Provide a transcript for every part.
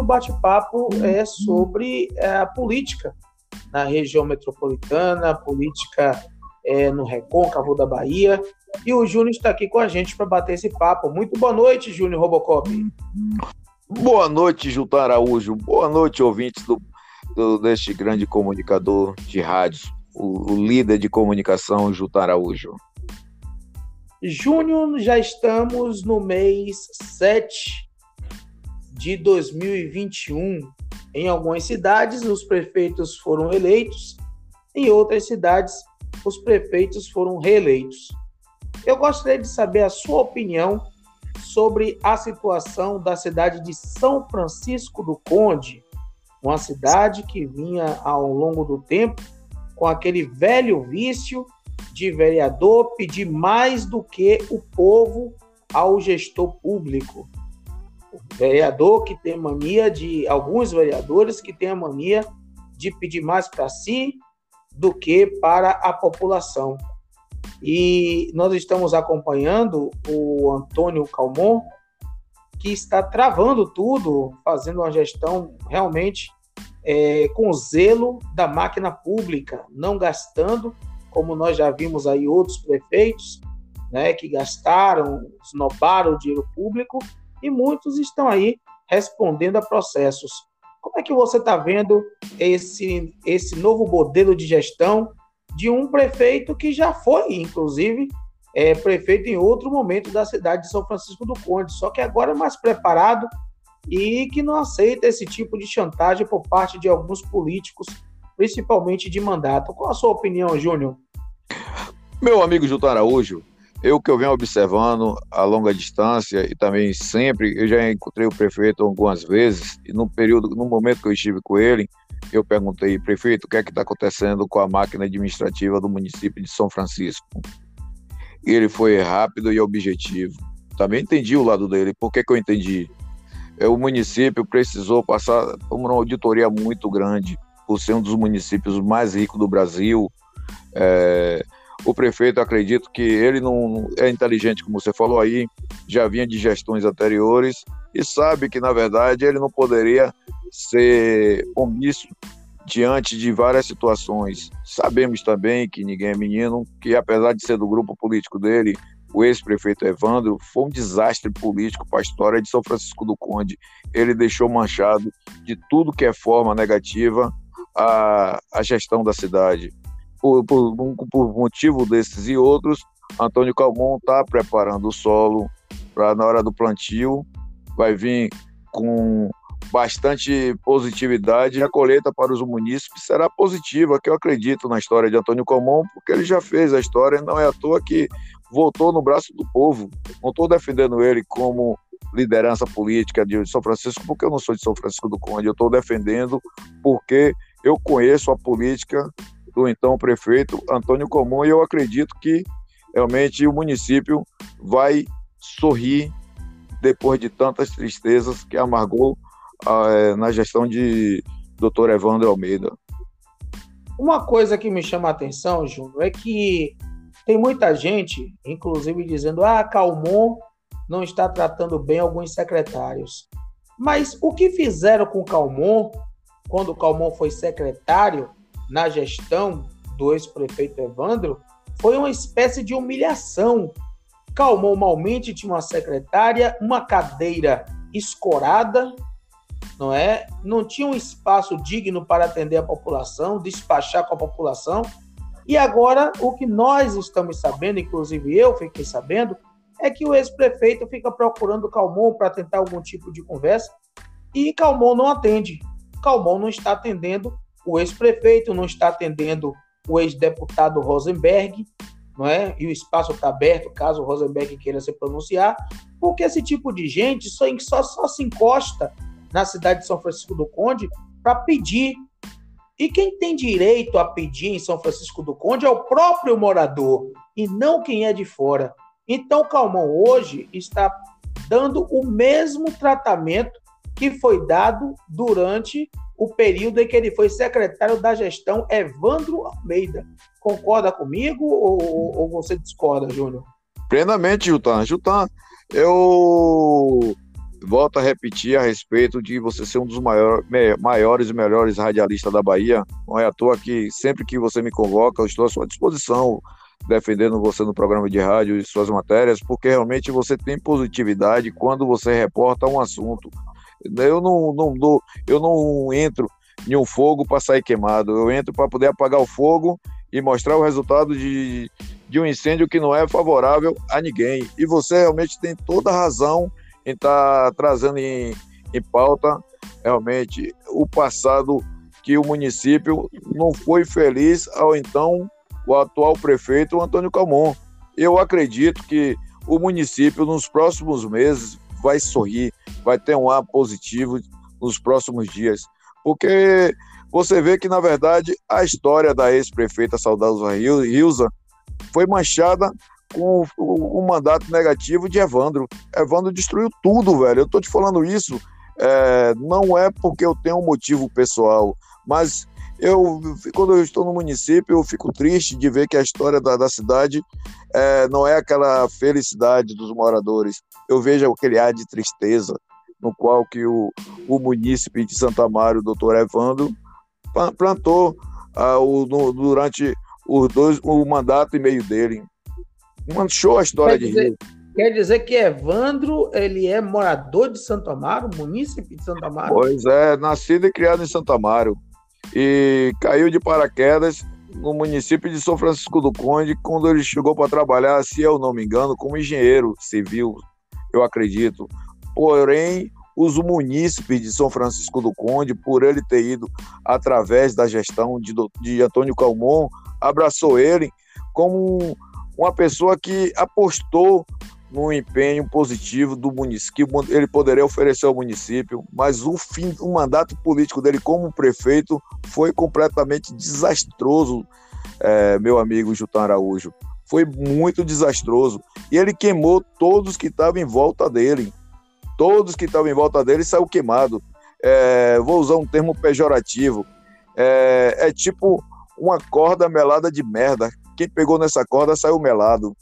o bate-papo é sobre é, a política na região metropolitana, a política é, no Recôncavo da Bahia. E o Júnior está aqui com a gente para bater esse papo. Muito boa noite, Júnior Robocop. Boa noite, Jutan Araújo. Boa noite, ouvintes do, do, deste grande comunicador de rádio, o, o líder de comunicação, Jutan Araújo. Júnior, já estamos no mês 7 de 2021. Em algumas cidades, os prefeitos foram eleitos, em outras cidades, os prefeitos foram reeleitos. Eu gostaria de saber a sua opinião sobre a situação da cidade de São Francisco do Conde, uma cidade que vinha ao longo do tempo com aquele velho vício de vereador pedir mais do que o povo ao gestor público. Vereador que tem mania de alguns vereadores que têm a mania de pedir mais para si do que para a população. E nós estamos acompanhando o Antônio Calmon, que está travando tudo, fazendo uma gestão realmente é, com zelo da máquina pública, não gastando como nós já vimos aí outros prefeitos, né, que gastaram, esnobaram o dinheiro público e muitos estão aí respondendo a processos. Como é que você está vendo esse, esse novo modelo de gestão de um prefeito que já foi, inclusive, é, prefeito em outro momento da cidade de São Francisco do Conde, só que agora é mais preparado e que não aceita esse tipo de chantagem por parte de alguns políticos, principalmente de mandato. Qual a sua opinião, Júnior? Meu amigo Juto Araújo, eu que eu venho observando a longa distância e também sempre, eu já encontrei o prefeito algumas vezes, e no período, no momento que eu estive com ele, eu perguntei, prefeito, o que é que está acontecendo com a máquina administrativa do município de São Francisco? E ele foi rápido e objetivo. Também entendi o lado dele. Por que, que eu entendi? É, o município precisou passar por uma auditoria muito grande, por ser um dos municípios mais ricos do Brasil, é, o prefeito, acredito que ele não é inteligente, como você falou aí, já vinha de gestões anteriores e sabe que, na verdade, ele não poderia ser omisso diante de várias situações. Sabemos também que ninguém é menino, que apesar de ser do grupo político dele, o ex-prefeito Evandro foi um desastre político para a história de São Francisco do Conde. Ele deixou manchado de tudo que é forma negativa a, a gestão da cidade por, por, por motivo desses e outros, Antônio Calmon está preparando o solo para na hora do plantio, vai vir com bastante positividade. A colheita para os munícipes será positiva, que eu acredito na história de Antônio Calmon, porque ele já fez a história, não é à toa que voltou no braço do povo. Não estou defendendo ele como liderança política de São Francisco, porque eu não sou de São Francisco do Conde, eu estou defendendo porque eu conheço a política do então prefeito Antônio Comum, e eu acredito que realmente o município vai sorrir depois de tantas tristezas que amargou ah, na gestão de Dr. Evandro Almeida. Uma coisa que me chama a atenção, Júnior, é que tem muita gente, inclusive, dizendo: ah, Calmon não está tratando bem alguns secretários. Mas o que fizeram com o Calmon, quando o Calmon foi secretário, na gestão do ex-prefeito Evandro foi uma espécie de humilhação. Calmon malmente tinha uma secretária, uma cadeira escorada, não é? Não tinha um espaço digno para atender a população, despachar com a população. E agora o que nós estamos sabendo, inclusive eu fiquei sabendo, é que o ex-prefeito fica procurando Calmon para tentar algum tipo de conversa e Calmon não atende. Calmon não está atendendo o ex-prefeito não está atendendo o ex-deputado Rosenberg, não é? E o espaço está aberto caso o Rosenberg queira se pronunciar, porque esse tipo de gente só, só, só se encosta na cidade de São Francisco do Conde para pedir. E quem tem direito a pedir em São Francisco do Conde é o próprio morador e não quem é de fora. Então, Calmon hoje está dando o mesmo tratamento que foi dado durante o período em que ele foi secretário da gestão Evandro Almeida. Concorda comigo ou, ou você discorda, Júnior? Plenamente, Jutan. Jutan, eu volto a repetir a respeito de você ser um dos maior, maiores e melhores radialistas da Bahia. Não é à toa que sempre que você me convoca, eu estou à sua disposição, defendendo você no programa de rádio e suas matérias, porque realmente você tem positividade quando você reporta um assunto. Eu não, não, não eu não entro em um fogo para sair queimado, eu entro para poder apagar o fogo e mostrar o resultado de, de um incêndio que não é favorável a ninguém. E você realmente tem toda a razão em estar tá trazendo em, em pauta realmente o passado que o município não foi feliz ao então o atual prefeito Antônio Calmon. Eu acredito que o município nos próximos meses vai sorrir, vai ter um ar positivo nos próximos dias, porque você vê que na verdade a história da ex-prefeita Saudosa Rilza foi manchada com o, mandato negativo de Evandro. Evandro destruiu tudo, velho. Eu tô te falando isso, é, não é porque eu tenho um motivo pessoal, mas eu, quando eu estou no município, eu fico triste de ver que a história da, da cidade é, não é aquela felicidade dos moradores. Eu vejo aquele ar de tristeza no qual que o, o munícipe de Santa Mário, o doutor Evandro, plantou ah, o, no, durante os dois, o mandato e meio dele. Manchou a história quer dizer, de Rio. Quer dizer que Evandro, ele é morador de Santo Amaro, munícipe de Santo Amaro? Pois é, nascido e criado em Santo Amaro. E caiu de paraquedas no município de São Francisco do Conde, quando ele chegou para trabalhar, se eu não me engano, como engenheiro civil, eu acredito. Porém, os munícipes de São Francisco do Conde, por ele ter ido através da gestão de, de Antônio Calmon, abraçou ele como uma pessoa que apostou no empenho positivo do município, que ele poderia oferecer ao município, mas o fim, o mandato político dele como prefeito foi completamente desastroso, é, meu amigo Jutan Araújo. Foi muito desastroso. E ele queimou todos que estavam em volta dele. Todos que estavam em volta dele saiu queimado. É, vou usar um termo pejorativo. É, é tipo uma corda melada de merda. Quem pegou nessa corda saiu melado.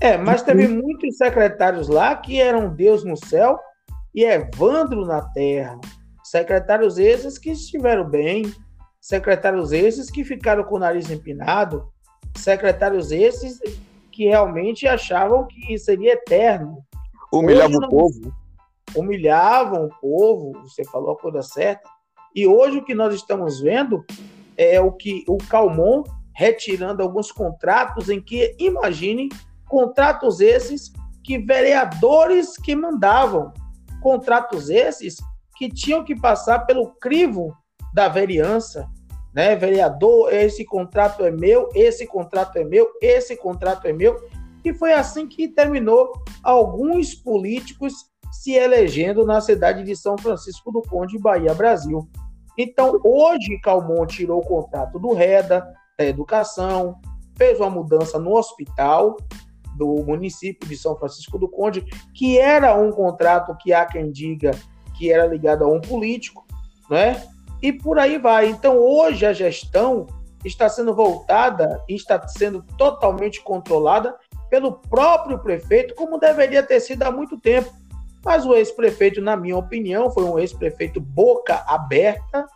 É, mas teve muitos secretários lá que eram Deus no céu e Evandro na terra. Secretários esses que estiveram bem, secretários esses que ficaram com o nariz empinado, secretários esses que realmente achavam que seria eterno. Humilhavam o povo. Humilhavam o povo, você falou a coisa certa. E hoje o que nós estamos vendo é o que o Calmon retirando alguns contratos em que, imagine, contratos esses que vereadores que mandavam, contratos esses que tinham que passar pelo crivo da vereança, né? Vereador, esse contrato é meu, esse contrato é meu, esse contrato é meu, e foi assim que terminou alguns políticos se elegendo na cidade de São Francisco do Conde, Bahia, Brasil. Então, hoje, Calmon tirou o contrato do REDA, da Educação, fez uma mudança no hospital do município de São Francisco do Conde, que era um contrato que há quem diga que era ligado a um político, né? E por aí vai. Então, hoje a gestão está sendo voltada e está sendo totalmente controlada pelo próprio prefeito, como deveria ter sido há muito tempo. Mas o ex-prefeito, na minha opinião, foi um ex-prefeito boca aberta,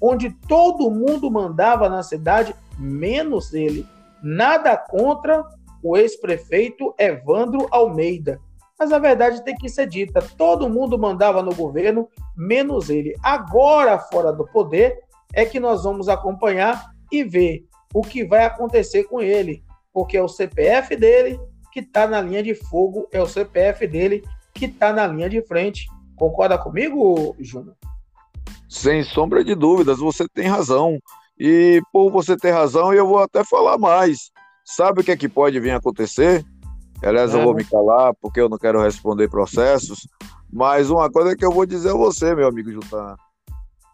onde todo mundo mandava na cidade, menos ele. Nada contra o ex-prefeito Evandro Almeida. Mas a verdade tem que ser dita: todo mundo mandava no governo, menos ele. Agora, fora do poder, é que nós vamos acompanhar e ver o que vai acontecer com ele, porque é o CPF dele que está na linha de fogo, é o CPF dele que está na linha de frente. Concorda comigo, Júnior? Sem sombra de dúvidas, você tem razão. E por você ter razão, eu vou até falar mais. Sabe o que é que pode vir a acontecer? Aliás, é. eu vou me calar porque eu não quero responder processos. Mas uma coisa que eu vou dizer a você, meu amigo Jutan.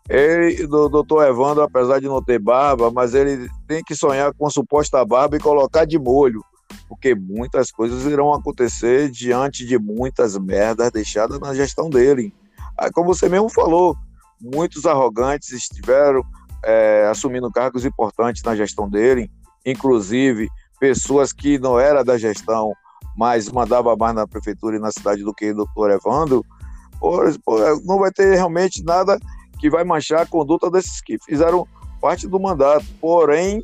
Ele, o doutor Evandro, apesar de não ter barba, mas ele tem que sonhar com a suposta barba e colocar de molho porque muitas coisas irão acontecer diante de muitas merdas deixadas na gestão dele. Aí, como você mesmo falou, muitos arrogantes estiveram é, assumindo cargos importantes na gestão dele, inclusive pessoas que não eram da gestão, mas mandava mais na prefeitura e na cidade do que o doutor Evandro, não vai ter realmente nada que vai manchar a conduta desses que fizeram parte do mandato. Porém,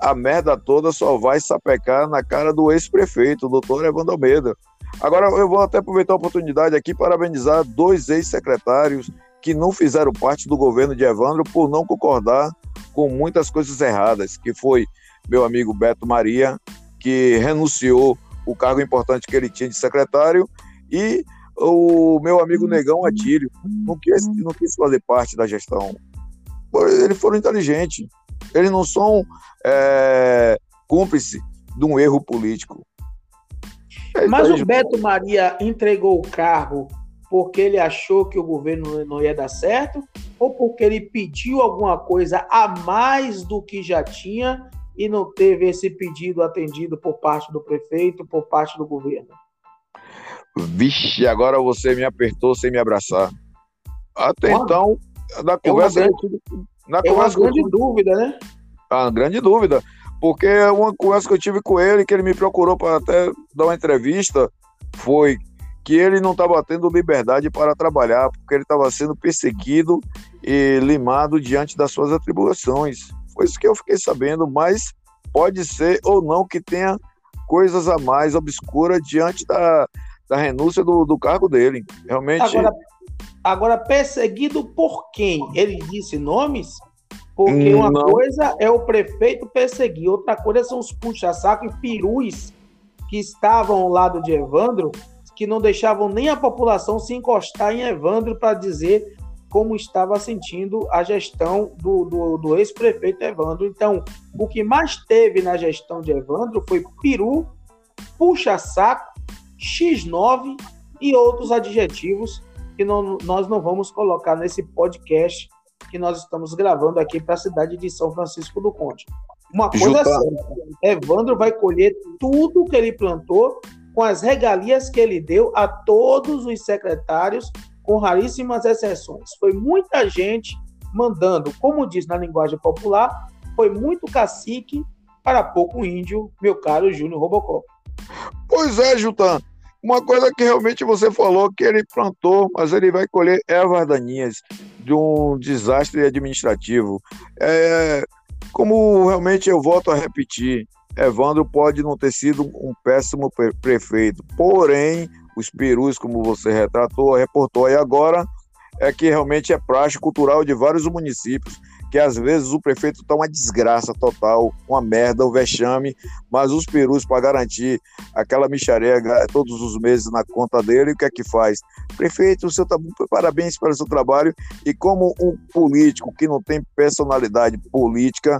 a merda toda só vai sapecar na cara do ex-prefeito, doutor Evandro Almeida. Agora, eu vou até aproveitar a oportunidade aqui para parabenizar dois ex-secretários que não fizeram parte do governo de Evandro por não concordar com muitas coisas erradas, que foi meu amigo Beto Maria, que renunciou o cargo importante que ele tinha de secretário, e o meu amigo Negão Atílio, não quis, não quis fazer parte da gestão. Eles foram inteligentes. Eles não são é, cúmplices de um erro político. É Mas o Beto Maria entregou o cargo porque ele achou que o governo não ia dar certo ou porque ele pediu alguma coisa a mais do que já tinha e não teve esse pedido atendido por parte do prefeito, por parte do governo? Vixe, agora você me apertou sem me abraçar. Até então, na conversa. É uma grande, na é conversa uma grande dúvida, né? Ah, grande dúvida. Porque uma conversa que eu tive com ele, que ele me procurou para até dar uma entrevista, foi que ele não estava tendo liberdade para trabalhar, porque ele estava sendo perseguido e limado diante das suas atribuições. Foi isso que eu fiquei sabendo, mas pode ser ou não que tenha coisas a mais obscuras diante da, da renúncia do, do cargo dele. Realmente. Agora, agora, perseguido por quem? Ele disse nomes? Porque uma não. coisa é o prefeito perseguir, outra coisa são os puxa-saco e perus que estavam ao lado de Evandro, que não deixavam nem a população se encostar em Evandro para dizer como estava sentindo a gestão do, do, do ex-prefeito Evandro. Então, o que mais teve na gestão de Evandro foi peru, puxa-saco, X9 e outros adjetivos que não, nós não vamos colocar nesse podcast que nós estamos gravando aqui para a cidade de São Francisco do Conde. Uma coisa certa, Evandro vai colher tudo que ele plantou com as regalias que ele deu a todos os secretários com raríssimas exceções. Foi muita gente mandando, como diz na linguagem popular, foi muito cacique para pouco índio, meu caro Júnior Robocop. Pois é, Jutan. Uma coisa que realmente você falou que ele plantou, mas ele vai colher ervas daninhas de um desastre administrativo. É, como realmente eu volto a repetir, Evandro pode não ter sido um péssimo prefeito, porém os perus, como você retratou, reportou aí agora, é que realmente é praxe cultural de vários municípios, que às vezes o prefeito está uma desgraça total, uma merda, um vexame, mas os perus, para garantir aquela micharega todos os meses na conta dele, o que é que faz? Prefeito, o seu tá, parabéns pelo seu trabalho, e como um político que não tem personalidade política,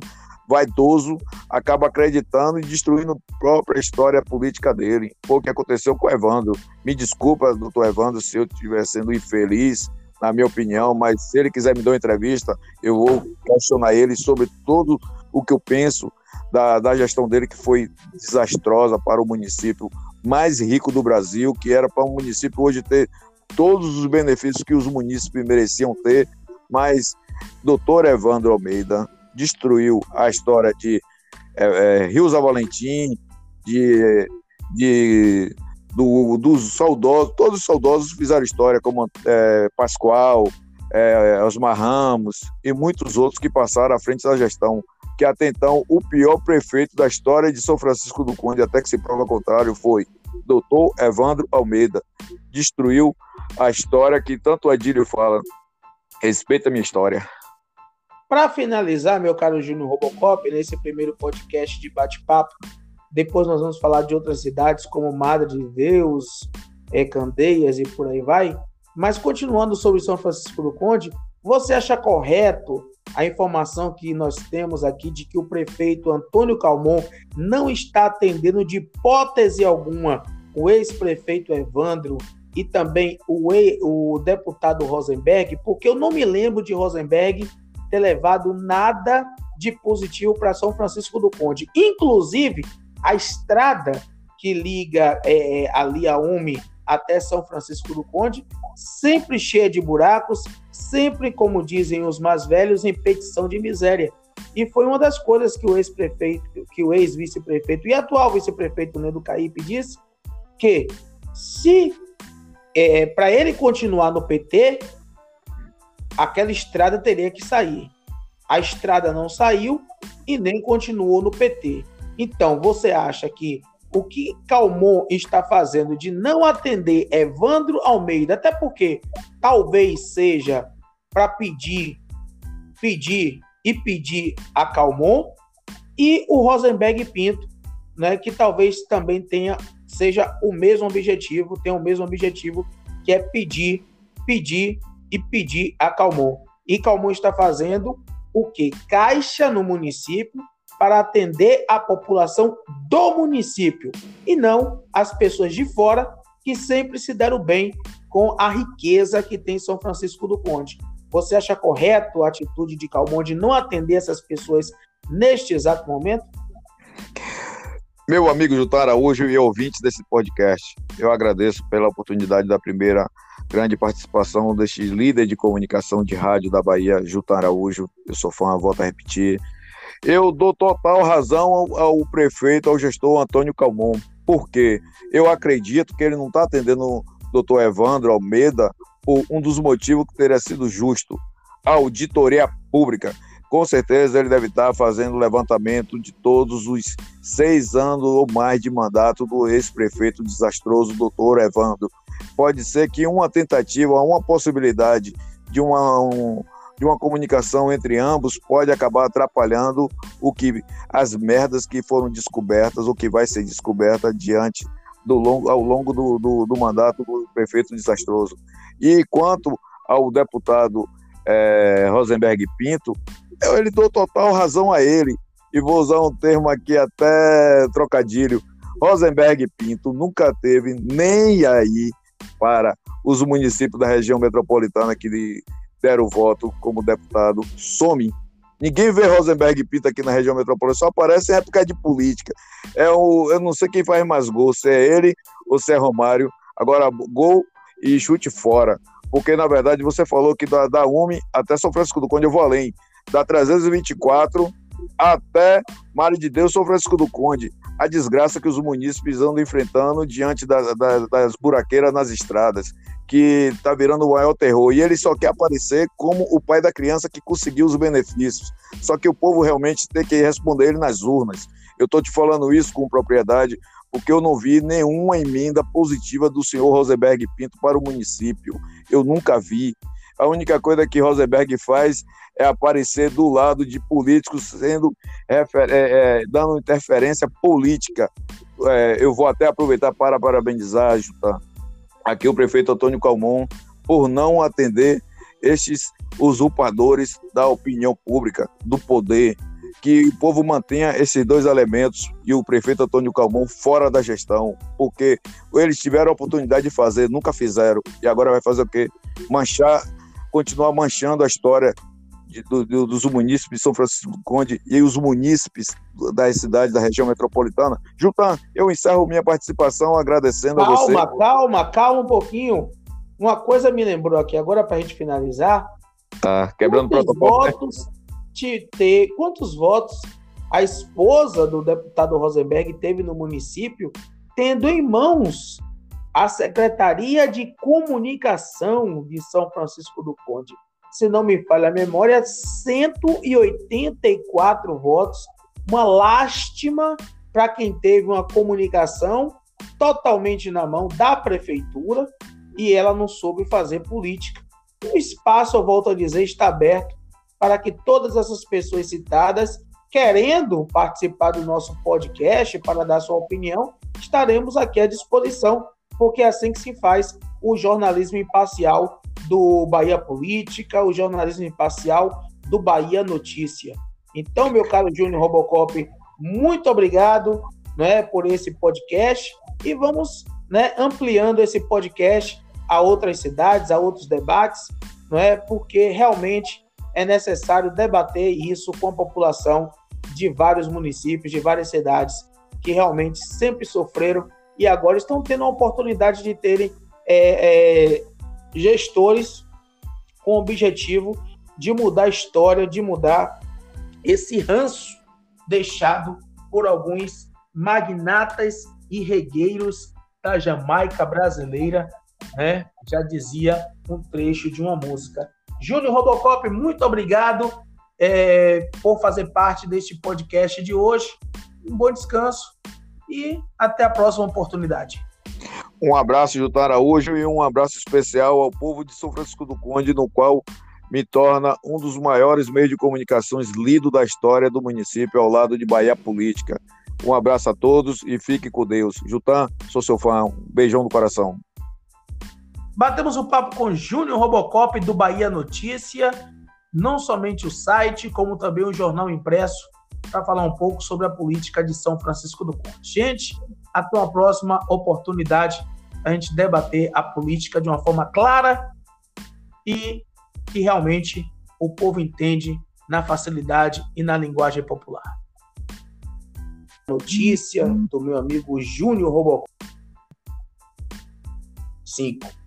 vaidoso, acaba acreditando e destruindo a própria história política dele. Foi o que aconteceu com o Evandro. Me desculpa, doutor Evandro, se eu estiver sendo infeliz, na minha opinião, mas se ele quiser me dar uma entrevista, eu vou questionar ele sobre tudo o que eu penso da, da gestão dele, que foi desastrosa para o município mais rico do Brasil, que era para um município hoje ter todos os benefícios que os municípios mereciam ter, mas doutor Evandro Almeida, destruiu a história de é, é, Rios Valentim, de, de do, dos saudosos, todos os saudosos fizeram história, como é, Pascoal, é, Osmar Ramos e muitos outros que passaram à frente da gestão, que até então o pior prefeito da história de São Francisco do Conde, até que se prova contrário, foi doutor Evandro Almeida. Destruiu a história que tanto o Adílio fala. Respeita a minha história. Para finalizar, meu caro Júnior Robocop, nesse primeiro podcast de bate-papo, depois nós vamos falar de outras cidades como Madre de Deus, é, Candeias e por aí vai. Mas continuando sobre São Francisco do Conde, você acha correto a informação que nós temos aqui de que o prefeito Antônio Calmon não está atendendo de hipótese alguma o ex-prefeito Evandro e também o, o deputado Rosenberg? Porque eu não me lembro de Rosenberg ter levado nada de positivo para São Francisco do Conde. Inclusive, a estrada que liga é, é, ali a UME até São Francisco do Conde, sempre cheia de buracos, sempre, como dizem os mais velhos, em petição de miséria. E foi uma das coisas que o ex-prefeito, que o ex-vice-prefeito e atual vice-prefeito Nedo Caípe disse, que se é, para ele continuar no PT, aquela estrada teria que sair. A estrada não saiu e nem continuou no PT. Então, você acha que o que Calmon está fazendo de não atender Evandro Almeida, até porque talvez seja para pedir, pedir e pedir a Calmon, e o Rosenberg Pinto, né, que talvez também tenha seja o mesmo objetivo, tenha o mesmo objetivo que é pedir, pedir e pedir a Calmon. E Calmon está fazendo o que? Caixa no município para atender a população do município e não as pessoas de fora que sempre se deram bem com a riqueza que tem São Francisco do Conde. Você acha correto a atitude de Calmon de não atender essas pessoas neste exato momento? Meu amigo Jutar Araújo e ouvintes desse podcast, eu agradeço pela oportunidade da primeira grande participação deste líder de comunicação de rádio da Bahia, Jutar Araújo. Eu sou fã, volto a repetir. Eu dou total razão ao, ao prefeito, ao gestor Antônio Calmon, porque eu acredito que ele não está atendendo o doutor Evandro Almeida por um dos motivos que teria sido justo. A auditoria pública com certeza ele deve estar fazendo levantamento de todos os seis anos ou mais de mandato do ex-prefeito desastroso, doutor Evandro. Pode ser que uma tentativa, uma possibilidade de uma, um, de uma comunicação entre ambos pode acabar atrapalhando o que as merdas que foram descobertas ou que vai ser descoberta diante do longo, ao longo do, do, do mandato do prefeito desastroso. E quanto ao deputado é, Rosenberg Pinto, eu ele dou total razão a ele. E vou usar um termo aqui até trocadilho. Rosenberg Pinto nunca teve nem aí para os municípios da região metropolitana que deram voto como deputado. Some. Ninguém vê Rosenberg Pinto aqui na região metropolitana, só aparece em época de política. É o, eu não sei quem faz mais gol, se é ele ou se é Romário. Agora, gol e chute fora. Porque, na verdade, você falou que da, da até São Francisco do Conde eu vou além da 324 até Mário de Deus, São Francisco do Conde. A desgraça que os munícipes andam enfrentando diante das, das, das buraqueiras nas estradas, que está virando o maior terror. E ele só quer aparecer como o pai da criança que conseguiu os benefícios. Só que o povo realmente tem que responder ele nas urnas. Eu estou te falando isso com propriedade, porque eu não vi nenhuma emenda positiva do senhor Rosenberg Pinto para o município. Eu nunca vi. A única coisa que Rosenberg faz é aparecer do lado de políticos sendo é, é, dando interferência política. É, eu vou até aproveitar para parabenizar tá? aqui o prefeito Antônio Calmon por não atender estes usurpadores da opinião pública, do poder, que o povo mantenha esses dois elementos e o prefeito Antônio Calmon fora da gestão, porque eles tiveram a oportunidade de fazer, nunca fizeram, e agora vai fazer o quê? Manchar, continuar manchando a história de, do, dos munícipes de São Francisco do Conde e os munícipes das cidades da região metropolitana. Jutan, eu encerro minha participação agradecendo calma, a você. Calma, calma, calma um pouquinho. Uma coisa me lembrou aqui agora para a gente finalizar. Tá, quebrando quantos protocolo. Votos te ter, quantos votos a esposa do deputado Rosenberg teve no município, tendo em mãos a Secretaria de Comunicação de São Francisco do Conde se não me falha a memória, 184 votos. Uma lástima para quem teve uma comunicação totalmente na mão da prefeitura e ela não soube fazer política. O espaço, eu volto a dizer, está aberto para que todas essas pessoas citadas, querendo participar do nosso podcast para dar sua opinião, estaremos aqui à disposição, porque é assim que se faz o jornalismo imparcial do Bahia Política, o jornalismo imparcial do Bahia Notícia. Então, meu caro Júnior Robocop, muito obrigado né, por esse podcast e vamos né, ampliando esse podcast a outras cidades, a outros debates, não é? Porque realmente é necessário debater isso com a população de vários municípios, de várias cidades que realmente sempre sofreram e agora estão tendo a oportunidade de terem é, é, gestores com o objetivo de mudar a história, de mudar esse ranço deixado por alguns magnatas e regueiros da Jamaica brasileira né? Já dizia um trecho de uma música. Júnior Robocop, muito obrigado é, por fazer parte deste podcast de hoje. Um bom descanso e até a próxima oportunidade. Um abraço, Jutan Araújo, e um abraço especial ao povo de São Francisco do Conde, no qual me torna um dos maiores meios de comunicações lido da história do município ao lado de Bahia Política. Um abraço a todos e fique com Deus. Jutan, sou seu fã. Um beijão no coração. Batemos um papo com Júnior Robocop do Bahia Notícia, não somente o site, como também o jornal impresso, para falar um pouco sobre a política de São Francisco do Conde. Gente, até uma próxima oportunidade a gente debater a política de uma forma clara e que realmente o povo entende na facilidade e na linguagem popular. Notícia do meu amigo Júnior Robocop. 5.